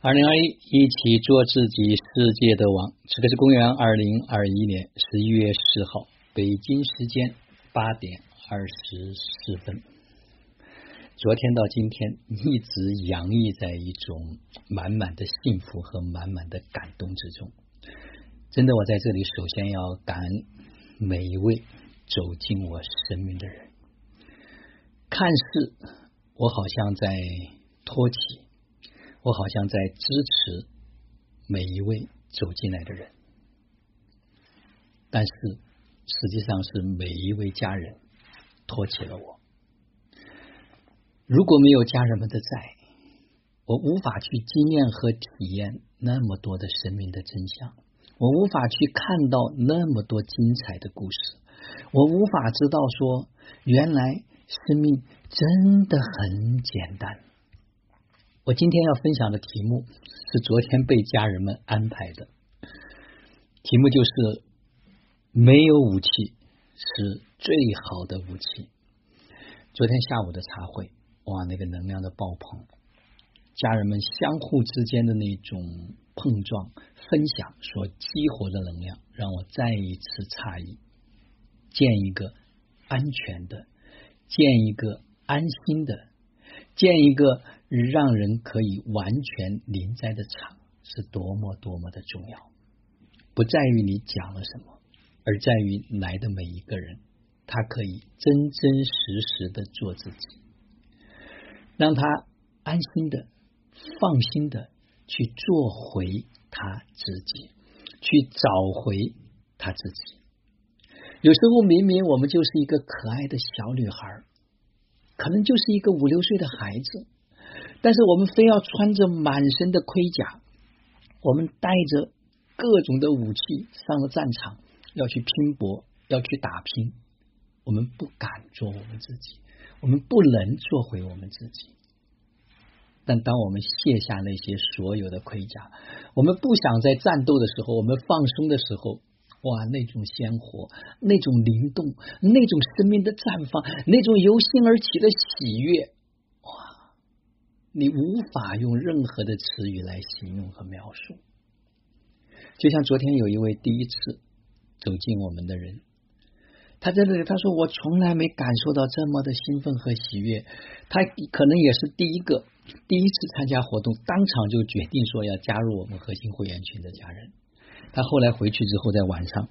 二零二一，一起做自己世界的王。这个是公元二零二一年十一月十号，北京时间八点二十四分。昨天到今天，一直洋溢在一种满满的幸福和满满的感动之中。真的，我在这里首先要感恩每一位走进我生命的人。看似我好像在托起。我好像在支持每一位走进来的人，但是实际上是每一位家人托起了我。如果没有家人们的在，我无法去经验和体验那么多的生命的真相，我无法去看到那么多精彩的故事，我无法知道说原来生命真的很简单。我今天要分享的题目是昨天被家人们安排的，题目就是没有武器是最好的武器。昨天下午的茶会，哇，那个能量的爆棚，家人们相互之间的那种碰撞、分享所激活的能量，让我再一次诧异，建一个安全的，建一个安心的，建一个。让人可以完全临在的场是多么多么的重要，不在于你讲了什么，而在于来的每一个人，他可以真真实实的做自己，让他安心的、放心的去做回他自己，去找回他自己。有时候明明我们就是一个可爱的小女孩，可能就是一个五六岁的孩子。但是我们非要穿着满身的盔甲，我们带着各种的武器上了战场，要去拼搏，要去打拼。我们不敢做我们自己，我们不能做回我们自己。但当我们卸下那些所有的盔甲，我们不想在战斗的时候，我们放松的时候，哇，那种鲜活，那种灵动，那种生命的绽放，那种由心而起的喜悦。你无法用任何的词语来形容和描述，就像昨天有一位第一次走进我们的人，他在这里他说我从来没感受到这么的兴奋和喜悦，他可能也是第一个第一次参加活动，当场就决定说要加入我们核心会员群的家人。他后来回去之后，在晚上，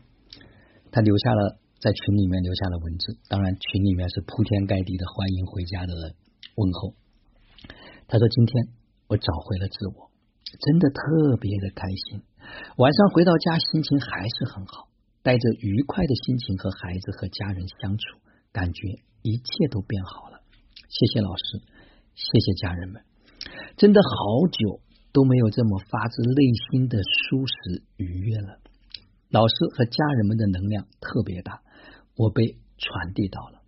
他留下了在群里面留下了文字，当然群里面是铺天盖地的欢迎回家的问候。他说：“今天我找回了自我，真的特别的开心。晚上回到家，心情还是很好，带着愉快的心情和孩子和家人相处，感觉一切都变好了。谢谢老师，谢谢家人们，真的好久都没有这么发自内心的舒适愉悦了。老师和家人们的能量特别大，我被传递到了，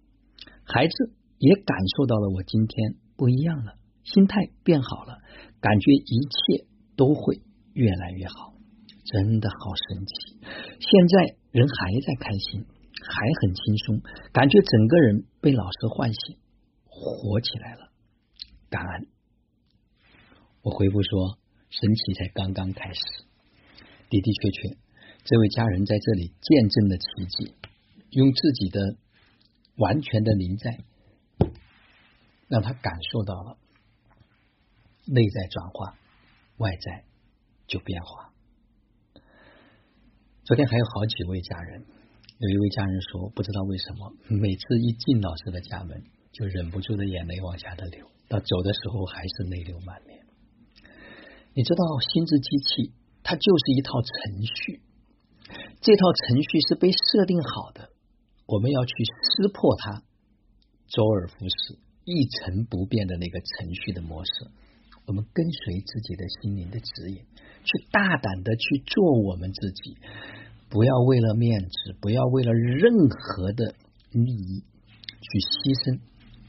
孩子也感受到了我今天不一样了。”心态变好了，感觉一切都会越来越好，真的好神奇。现在人还在开心，还很轻松，感觉整个人被老师唤醒，活起来了。感恩。我回复说，神奇才刚刚开始。的的确确，这位家人在这里见证了奇迹，用自己的完全的临在，让他感受到了。内在转化，外在就变化。昨天还有好几位家人，有一位家人说，不知道为什么，每次一进老师的家门，就忍不住的眼泪往下的流，到走的时候还是泪流满面。你知道，心智机器它就是一套程序，这套程序是被设定好的，我们要去撕破它，周而复始、一成不变的那个程序的模式。我们跟随自己的心灵的指引，去大胆的去做我们自己，不要为了面子，不要为了任何的利益去牺牲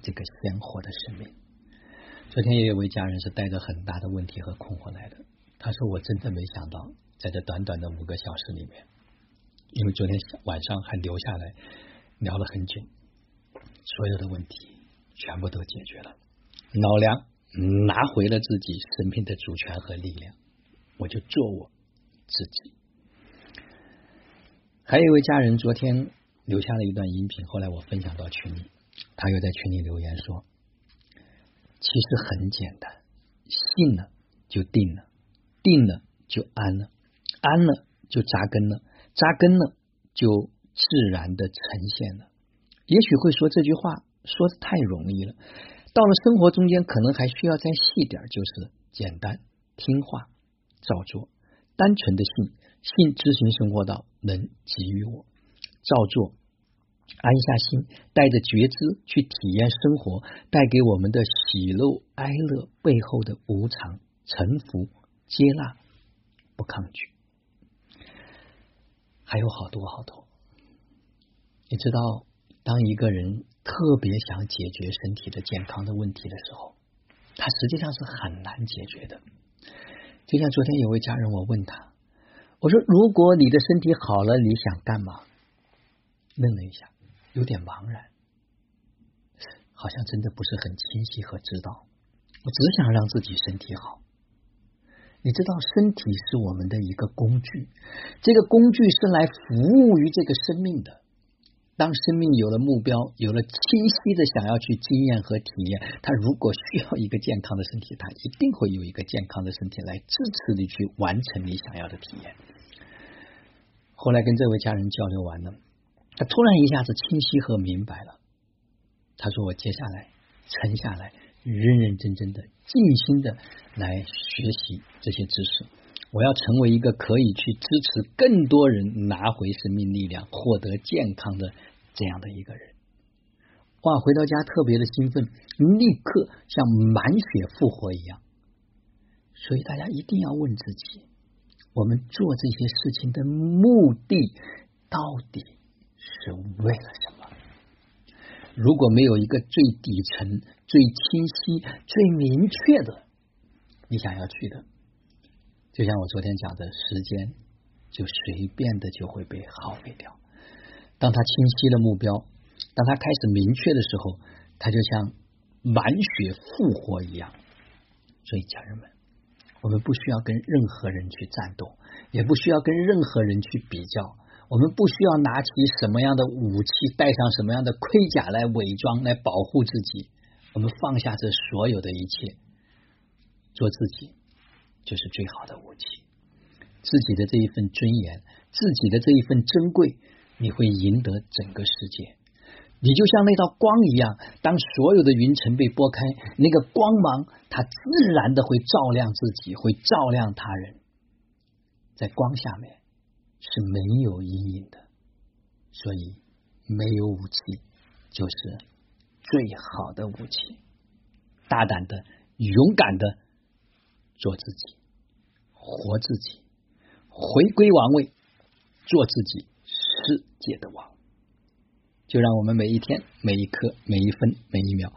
这个鲜活的生命。昨天也有位家人是带着很大的问题和困惑来的，他说：“我真的没想到，在这短短的五个小时里面，因为昨天晚上还留下来聊了很久，所有的问题全部都解决了，脑梁。”拿回了自己生命的主权和力量，我就做我自己。还有一位家人昨天留下了一段音频，后来我分享到群里，他又在群里留言说：“其实很简单，信了就定了，定了就安了，安了就扎根了，扎根了就自然的呈现了。”也许会说这句话说的太容易了，到了生活中间，可能还需要再细点，就是简单听话照做，单纯的信。信知行生活道能给予我照做，安下心，带着觉知去体验生活带给我们的喜怒哀乐背后的无常，臣服接纳，不抗拒，还有好多好多。你知道，当一个人特别想解决身体的健康的问题的时候，他实际上是很难解决的。就像昨天有位家人，我问他。我说：“如果你的身体好了，你想干嘛？”愣了一下，有点茫然，好像真的不是很清晰和知道。我只想让自己身体好。你知道，身体是我们的一个工具，这个工具是来服务于这个生命的。当生命有了目标，有了清晰的想要去经验和体验，他如果需要一个健康的身体，他一定会有一个健康的身体来支持你去完成你想要的体验。后来跟这位家人交流完了，他突然一下子清晰和明白了。他说：“我接下来沉下来，认认真真的、静心的来学习这些知识。”我要成为一个可以去支持更多人拿回生命力量、获得健康的这样的一个人。哇！回到家特别的兴奋，立刻像满血复活一样。所以大家一定要问自己：我们做这些事情的目的到底是为了什么？如果没有一个最底层、最清晰、最明确的你想要去的。就像我昨天讲的，时间就随便的就会被耗费掉。当他清晰了目标，当他开始明确的时候，他就像满血复活一样。所以，家人们，我们不需要跟任何人去战斗，也不需要跟任何人去比较。我们不需要拿起什么样的武器，带上什么样的盔甲来伪装、来保护自己。我们放下这所有的一切，做自己。就是最好的武器，自己的这一份尊严，自己的这一份珍贵，你会赢得整个世界。你就像那道光一样，当所有的云层被拨开，那个光芒它自然的会照亮自己，会照亮他人。在光下面是没有阴影的，所以没有武器就是最好的武器。大胆的，勇敢的。做自己，活自己，回归王位，做自己世界的王。就让我们每一天、每一刻、每一分、每一秒，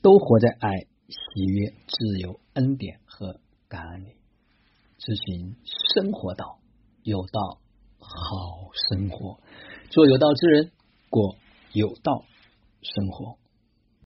都活在爱、喜悦、自由、恩典和感恩里，执行生活道，有道好生活，做有道之人，过有道生活。